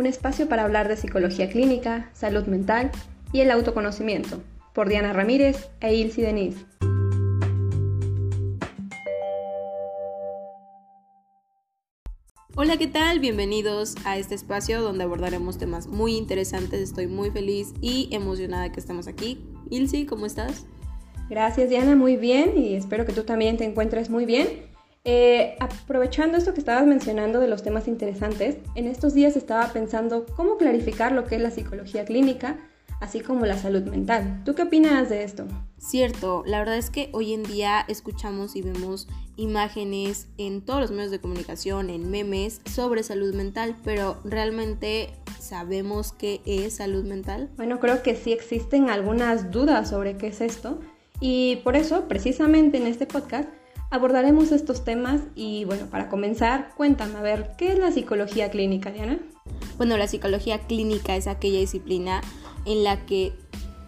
un espacio para hablar de psicología clínica, salud mental y el autoconocimiento, por Diana Ramírez e Ilsi Denise. Hola, ¿qué tal? Bienvenidos a este espacio donde abordaremos temas muy interesantes. Estoy muy feliz y emocionada que estemos aquí. Ilsi, ¿cómo estás? Gracias, Diana, muy bien y espero que tú también te encuentres muy bien. Eh, aprovechando esto que estabas mencionando de los temas interesantes, en estos días estaba pensando cómo clarificar lo que es la psicología clínica, así como la salud mental. ¿Tú qué opinas de esto? Cierto, la verdad es que hoy en día escuchamos y vemos imágenes en todos los medios de comunicación, en memes, sobre salud mental, pero realmente sabemos qué es salud mental. Bueno, creo que sí existen algunas dudas sobre qué es esto y por eso, precisamente en este podcast, abordaremos estos temas y bueno, para comenzar, cuéntame a ver, ¿qué es la psicología clínica, Diana? Bueno, la psicología clínica es aquella disciplina en la que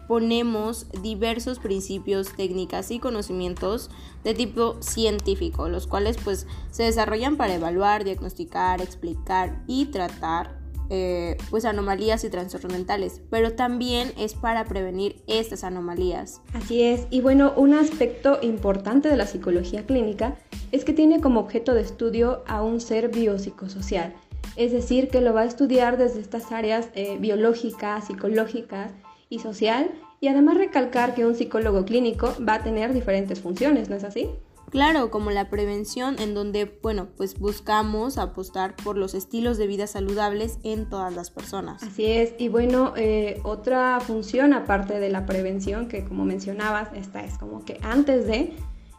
ponemos diversos principios, técnicas y conocimientos de tipo científico, los cuales pues se desarrollan para evaluar, diagnosticar, explicar y tratar eh, pues anomalías y trastornos mentales, pero también es para prevenir estas anomalías. Así es, y bueno, un aspecto importante de la psicología clínica es que tiene como objeto de estudio a un ser biopsicosocial, es decir, que lo va a estudiar desde estas áreas eh, biológicas, psicológicas y social, y además recalcar que un psicólogo clínico va a tener diferentes funciones, ¿no es así? Claro, como la prevención en donde, bueno, pues buscamos apostar por los estilos de vida saludables en todas las personas. Así es, y bueno, eh, otra función aparte de la prevención, que como mencionabas, esta es como que antes de,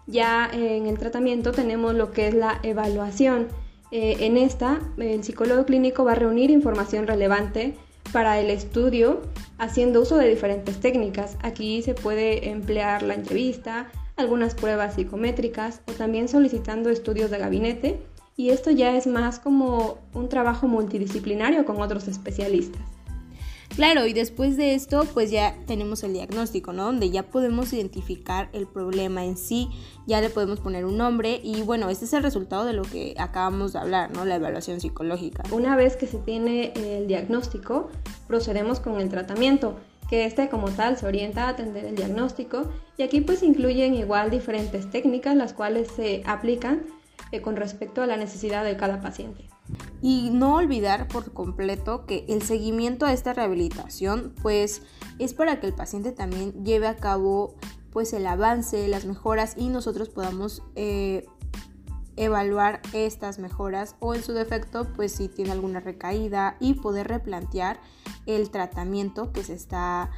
ya en el tratamiento tenemos lo que es la evaluación. Eh, en esta, el psicólogo clínico va a reunir información relevante para el estudio haciendo uso de diferentes técnicas. Aquí se puede emplear la entrevista, algunas pruebas psicométricas o también solicitando estudios de gabinete y esto ya es más como un trabajo multidisciplinario con otros especialistas. Claro, y después de esto, pues ya tenemos el diagnóstico, ¿no? Donde ya podemos identificar el problema en sí, ya le podemos poner un nombre y bueno, este es el resultado de lo que acabamos de hablar, ¿no? La evaluación psicológica. Una vez que se tiene el diagnóstico, procedemos con el tratamiento que este como tal se orienta a atender el diagnóstico y aquí pues incluyen igual diferentes técnicas las cuales se aplican eh, con respecto a la necesidad de cada paciente. Y no olvidar por completo que el seguimiento a esta rehabilitación pues es para que el paciente también lleve a cabo pues el avance, las mejoras y nosotros podamos eh, evaluar estas mejoras o en su defecto pues si tiene alguna recaída y poder replantear el tratamiento que se está,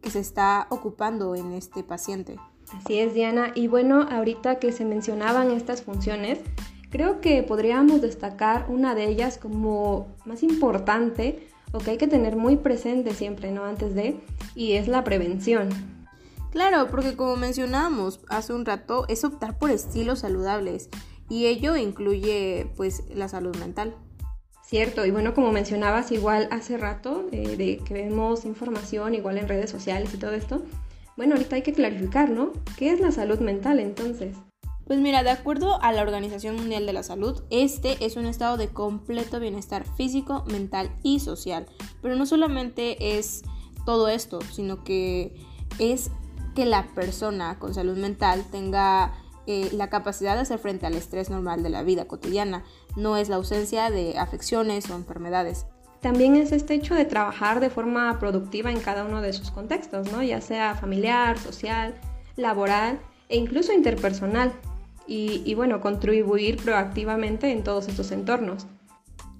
que se está ocupando en este paciente. Así es Diana y bueno ahorita que se mencionaban estas funciones creo que podríamos destacar una de ellas como más importante o que hay que tener muy presente siempre, ¿no? Antes de, y es la prevención. Claro, porque como mencionábamos hace un rato, es optar por estilos saludables y ello incluye pues la salud mental. Cierto, y bueno, como mencionabas igual hace rato, eh, de que vemos información igual en redes sociales y todo esto, bueno, ahorita hay que clarificar, ¿no? ¿Qué es la salud mental entonces? Pues mira, de acuerdo a la Organización Mundial de la Salud, este es un estado de completo bienestar físico, mental y social. Pero no solamente es todo esto, sino que es que la persona con salud mental tenga eh, la capacidad de hacer frente al estrés normal de la vida cotidiana, no es la ausencia de afecciones o enfermedades. También es este hecho de trabajar de forma productiva en cada uno de sus contextos, ¿no? ya sea familiar, social, laboral e incluso interpersonal. Y, y bueno, contribuir proactivamente en todos estos entornos.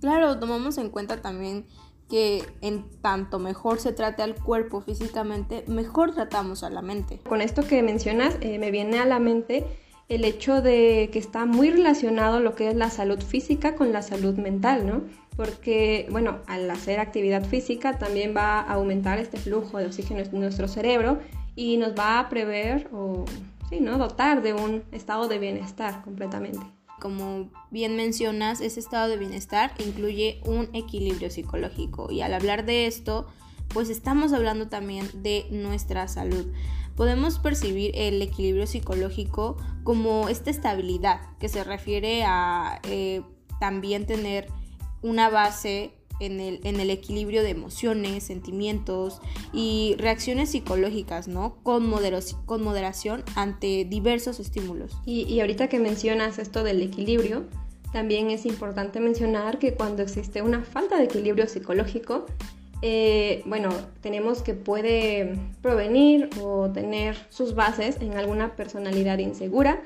Claro, tomamos en cuenta también que en tanto mejor se trate al cuerpo físicamente, mejor tratamos a la mente. Con esto que mencionas, eh, me viene a la mente el hecho de que está muy relacionado lo que es la salud física con la salud mental, ¿no? Porque, bueno, al hacer actividad física también va a aumentar este flujo de oxígeno en nuestro cerebro y nos va a prever o, sí, ¿no? Dotar de un estado de bienestar completamente. Como bien mencionas, ese estado de bienestar incluye un equilibrio psicológico y al hablar de esto, pues estamos hablando también de nuestra salud podemos percibir el equilibrio psicológico como esta estabilidad que se refiere a eh, también tener una base en el, en el equilibrio de emociones, sentimientos y reacciones psicológicas, ¿no? Con, con moderación ante diversos estímulos. Y, y ahorita que mencionas esto del equilibrio, también es importante mencionar que cuando existe una falta de equilibrio psicológico, eh, bueno, tenemos que puede provenir o tener sus bases en alguna personalidad insegura.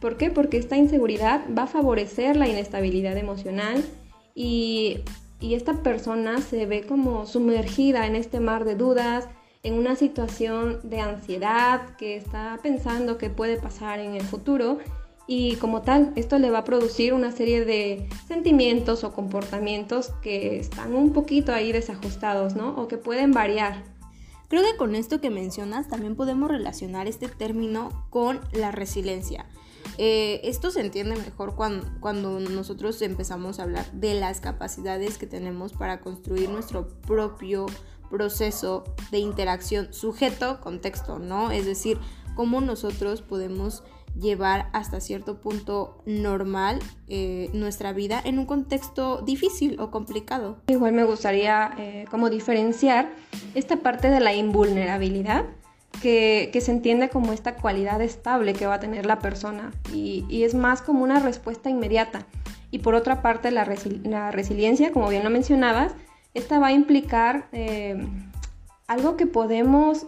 ¿Por qué? Porque esta inseguridad va a favorecer la inestabilidad emocional y, y esta persona se ve como sumergida en este mar de dudas, en una situación de ansiedad que está pensando que puede pasar en el futuro y como tal, esto le va a producir una serie de sentimientos o comportamientos que están un poquito ahí desajustados, ¿no? O que pueden variar. Creo que con esto que mencionas también podemos relacionar este término con la resiliencia. Eh, esto se entiende mejor cuando, cuando nosotros empezamos a hablar de las capacidades que tenemos para construir nuestro propio proceso de interacción sujeto-contexto, ¿no? Es decir, cómo nosotros podemos llevar hasta cierto punto normal eh, nuestra vida en un contexto difícil o complicado. Igual me gustaría eh, como diferenciar esta parte de la invulnerabilidad que, se entiende como esta cualidad estable que va a tener la persona y, es más como una respuesta inmediata. Y por otra parte la, resiliencia, como bien lo mencionabas, esta va a implicar eh, algo que podemos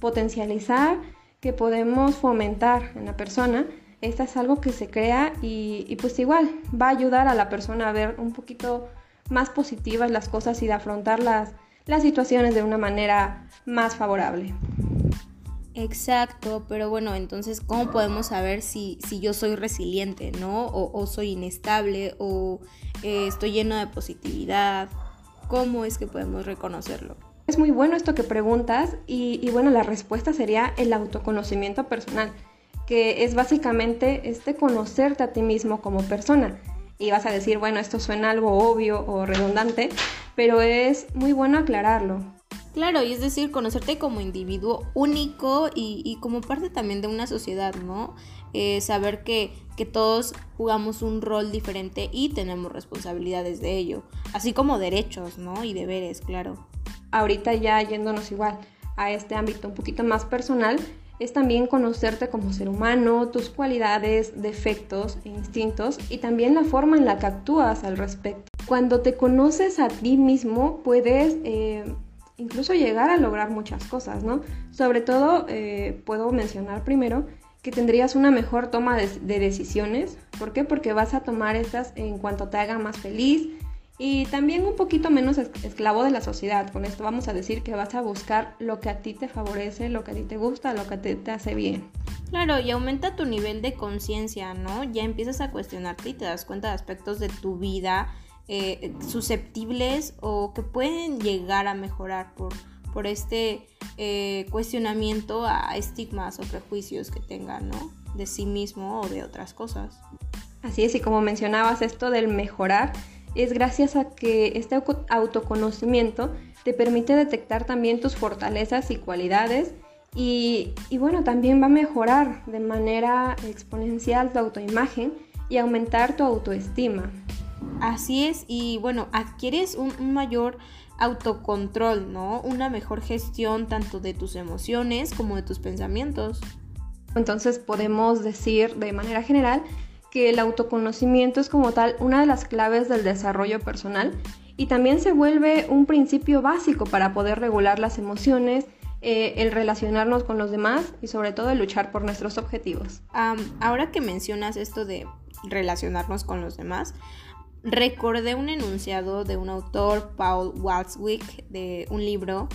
potencializar que podemos fomentar en la persona, esta es algo que se crea y, pues igual va a ayudar a la persona a ver un poquito más positivas las cosas y de afrontar las, las situaciones de una manera más favorable. Exacto, pero bueno, entonces, ¿cómo podemos saber si, si yo soy resiliente, ¿no? O, soy inestable, o eh, estoy lleno de positividad. ¿Cómo es que podemos reconocerlo? Es muy bueno esto que preguntas y, bueno, la respuesta sería el autoconocimiento personal, que es básicamente este conocerte a ti mismo como persona. Y vas a decir, bueno, esto suena algo obvio o redundante, pero es muy bueno aclararlo. Claro, y es decir, conocerte como individuo único y, como parte también de una sociedad, ¿no? Eh, saber que, que, todos jugamos un rol diferente y tenemos responsabilidades de ello, así como derechos, ¿no? Y deberes, claro ahorita ya yéndonos igual a este ámbito un poquito más personal, es también conocerte como ser humano, tus cualidades, defectos e instintos y también la forma en la que actúas al respecto. Cuando te conoces a ti mismo puedes eh, incluso llegar a lograr muchas cosas, ¿no? Sobre todo eh, puedo mencionar primero que tendrías una mejor toma de, de decisiones. ¿Por qué? Porque vas a tomar estas en cuanto te haga más feliz, y también un poquito menos esclavo de la sociedad. Con esto vamos a decir que vas a buscar lo que a ti te favorece, lo que a ti te gusta, lo que te, te hace bien. Claro, y aumenta tu nivel de conciencia, ¿no? Ya empiezas a cuestionarte y te das cuenta de aspectos de tu vida eh, susceptibles o que pueden llegar a mejorar por, por este eh, cuestionamiento a estigmas o prejuicios que tengan, ¿no? De sí mismo o de otras cosas. Así es, y como mencionabas esto del mejorar, es gracias a que este autoconocimiento te permite detectar también tus fortalezas y cualidades y, bueno, también va a mejorar de manera exponencial tu autoimagen y aumentar tu autoestima. Así es, y bueno, adquieres un, un mayor autocontrol, ¿no? Una mejor gestión tanto de tus emociones como de tus pensamientos. Entonces podemos decir de manera general que el autoconocimiento es como tal una de las claves del desarrollo personal y también se vuelve un principio básico para poder regular las emociones, eh, el relacionarnos con los demás y sobre todo el luchar por nuestros objetivos. ahora que mencionas esto de relacionarnos con los demás, recordé un enunciado de un autor, Paul Walswick, de un libro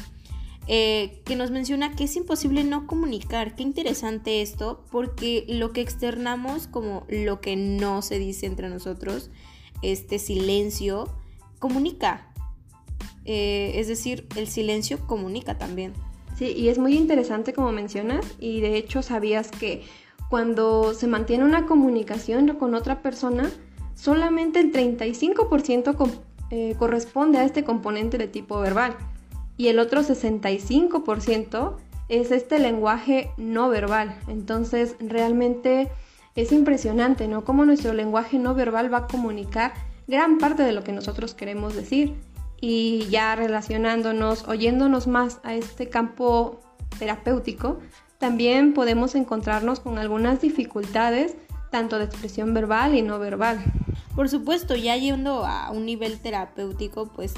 eh, que nos menciona que es imposible no comunicar. Qué interesante esto, porque lo que externamos como lo que no se dice entre nosotros, este silencio, comunica. Eh, es decir, el silencio comunica también. Sí, y es muy interesante como mencionas, y de hecho sabías que cuando se mantiene una comunicación con otra persona, solamente el 35% eh, corresponde a este componente de tipo verbal y el otro 65% es este lenguaje no verbal. Entonces realmente es impresionante, ¿no? Cómo nuestro lenguaje no verbal va a comunicar gran parte de lo que nosotros queremos decir. y ya relacionándonos, oyéndonos más a este campo terapéutico, también podemos encontrarnos con algunas dificultades, tanto de expresión verbal y no verbal. Por supuesto, ya yendo a un nivel terapéutico, pues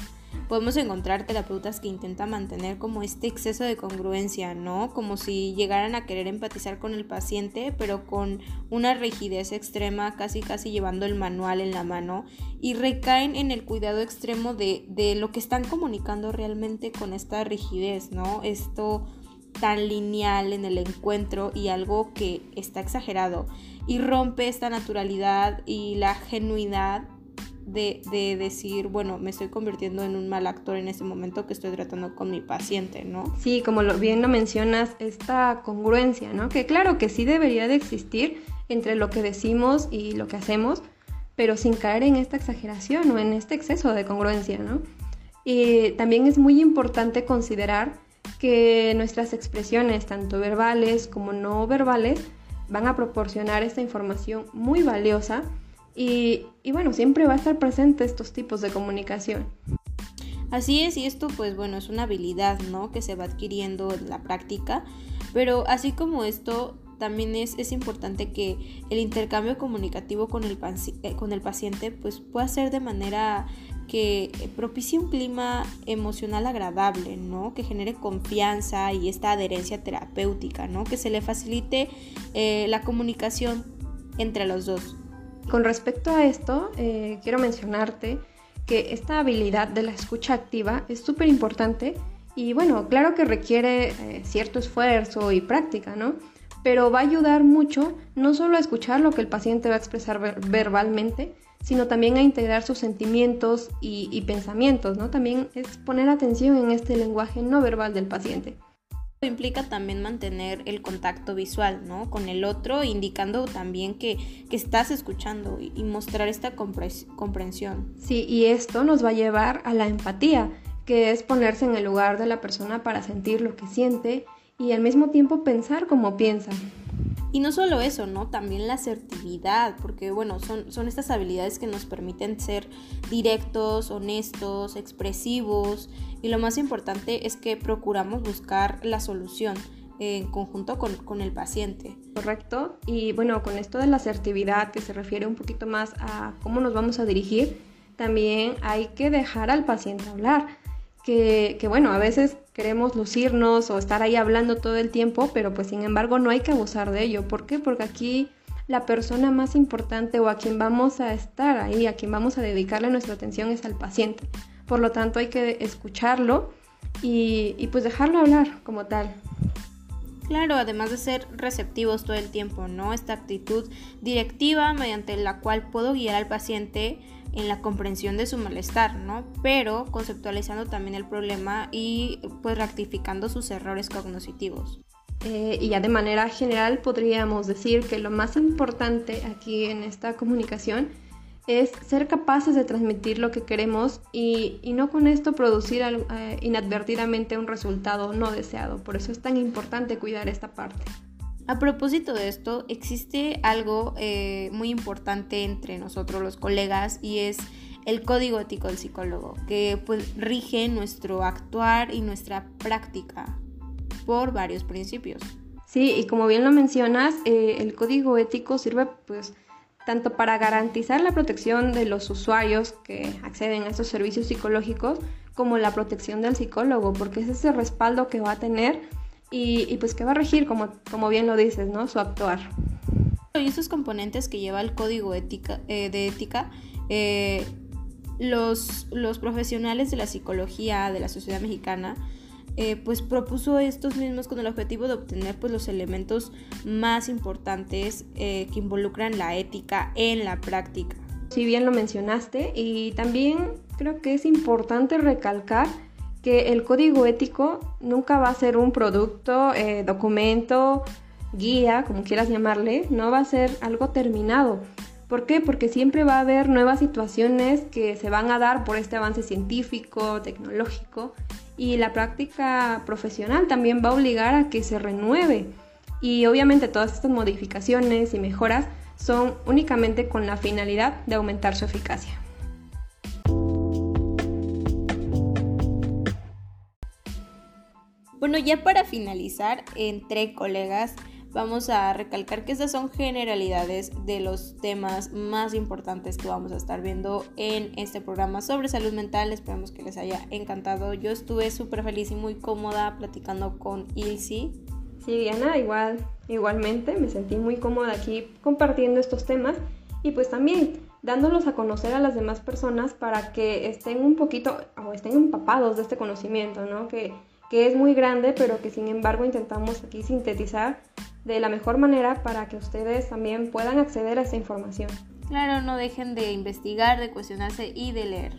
podemos encontrar terapeutas que intentan mantener como este exceso de congruencia, ¿no? Como si llegaran a querer empatizar con el paciente, pero con una rigidez extrema, casi casi llevando el manual en la mano, y recaen en el cuidado extremo de, de lo que están comunicando realmente con esta rigidez, ¿no? Esto tan lineal en el encuentro y algo que está exagerado y rompe esta naturalidad y la genuidad de, decir, bueno, me estoy convirtiendo en un mal actor en ese momento que estoy tratando con mi paciente, ¿no? Sí, como lo, bien lo mencionas, esta congruencia, ¿no? Que claro que sí debería de existir entre lo que decimos y lo que hacemos, pero sin caer en esta exageración o en este exceso de congruencia, ¿no? Y también es muy importante considerar que nuestras expresiones, tanto verbales como no verbales, van a proporcionar esta información muy valiosa y, bueno, siempre va a estar presente estos tipos de comunicación. Así es, y esto pues bueno, es una habilidad, ¿no? Que se va adquiriendo en la práctica, pero así como esto, también es, es importante que el intercambio comunicativo con el, eh, con el paciente pues pueda ser de manera que propicie un clima emocional agradable, ¿no? Que genere confianza y esta adherencia terapéutica, ¿no? Que se le facilite eh, la comunicación entre los dos. Con respecto a esto, eh, quiero mencionarte que esta habilidad de la escucha activa es súper importante y bueno, claro que requiere eh, cierto esfuerzo y práctica, ¿no? Pero va a ayudar mucho no solo a escuchar lo que el paciente va a expresar verbalmente, sino también a integrar sus sentimientos y, pensamientos, ¿no? También es poner atención en este lenguaje no verbal del paciente implica también mantener el contacto visual ¿no? con el otro, indicando también que, estás escuchando y, mostrar esta comprensión. Sí, y esto nos va a llevar a la empatía, que es ponerse en el lugar de la persona para sentir lo que siente y al mismo tiempo pensar como piensa. Y no solo eso, ¿no? También la asertividad, porque bueno, son, son estas habilidades que nos permiten ser directos, honestos, expresivos, y lo más importante es que procuramos buscar la solución en conjunto con, con, el paciente. Correcto. Y bueno, con esto de la asertividad, que se refiere un poquito más a cómo nos vamos a dirigir, también hay que dejar al paciente hablar. Que, que bueno, a veces queremos lucirnos o estar ahí hablando todo el tiempo, pero pues sin embargo no hay que abusar de ello. ¿Por qué? Porque aquí la persona más importante o a quien vamos a estar ahí, a quien vamos a dedicarle nuestra atención es al paciente. Por lo tanto hay que escucharlo y, y pues dejarlo hablar como tal. Claro, además de ser receptivos todo el tiempo, ¿no? Esta actitud directiva mediante la cual puedo guiar al paciente en la comprensión de su malestar, ¿no? Pero conceptualizando también el problema y pues rectificando sus errores cognitivos. Eh, y ya de manera general podríamos decir que lo más importante aquí en esta comunicación es ser capaces de transmitir lo que queremos y, y no con esto producir eh, inadvertidamente un resultado no deseado. Por eso es tan importante cuidar esta parte. A propósito de esto, existe algo eh, muy importante entre nosotros los colegas y es el código ético del psicólogo, que pues rige nuestro actuar y nuestra práctica por varios principios. Sí, y como bien lo mencionas, eh, el código ético sirve pues tanto para garantizar la protección de los usuarios que acceden a estos servicios psicológicos como la protección del psicólogo, porque es ese respaldo que va a tener y, pues que va a regir, como, como bien lo dices, ¿no? Su actuar. Y estos componentes que lleva el código ética, eh, de ética, eh, los, los profesionales de la psicología de la sociedad mexicana, eh, pues propuso estos mismos con el objetivo de obtener pues los elementos más importantes que involucran la ética en la práctica. Si bien lo mencionaste, y también creo que es importante recalcar que el código ético nunca va a ser un producto, eh, documento, guía, como quieras llamarle, no va a ser algo terminado. ¿Por qué? Porque siempre va a haber nuevas situaciones que se van a dar por este avance científico, tecnológico y la práctica profesional también va a obligar a que se renueve. Y obviamente todas estas modificaciones y mejoras son únicamente con la finalidad de aumentar su eficacia. Bueno, ya para finalizar, entre colegas, vamos a recalcar que estas son generalidades de los temas más importantes que vamos a estar viendo en este programa sobre salud mental. Esperamos que les haya encantado. Yo estuve súper feliz y muy cómoda platicando con Ilsi. Sí, Diana, igual, igualmente me sentí muy cómoda aquí compartiendo estos temas y pues también dándolos a conocer a las demás personas para que estén un poquito o estén empapados de este conocimiento, ¿no? Que, que es muy grande, pero que sin embargo intentamos aquí sintetizar de la mejor manera para que ustedes también puedan acceder a esta información. Claro, no dejen de investigar, de cuestionarse y de leer.